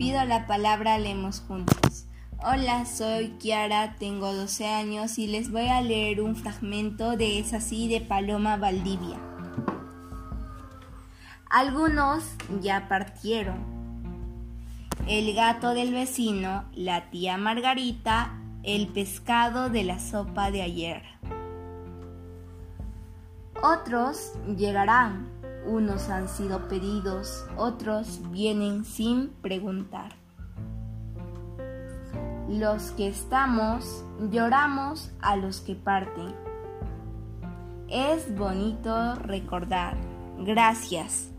Pido la palabra, leemos juntos. Hola, soy Kiara, tengo 12 años y les voy a leer un fragmento de Es así de Paloma Valdivia. Algunos ya partieron. El gato del vecino, la tía Margarita, el pescado de la sopa de ayer. Otros llegarán, unos han sido pedidos, otros vienen sin preguntar. Los que estamos lloramos a los que parten. Es bonito recordar. Gracias.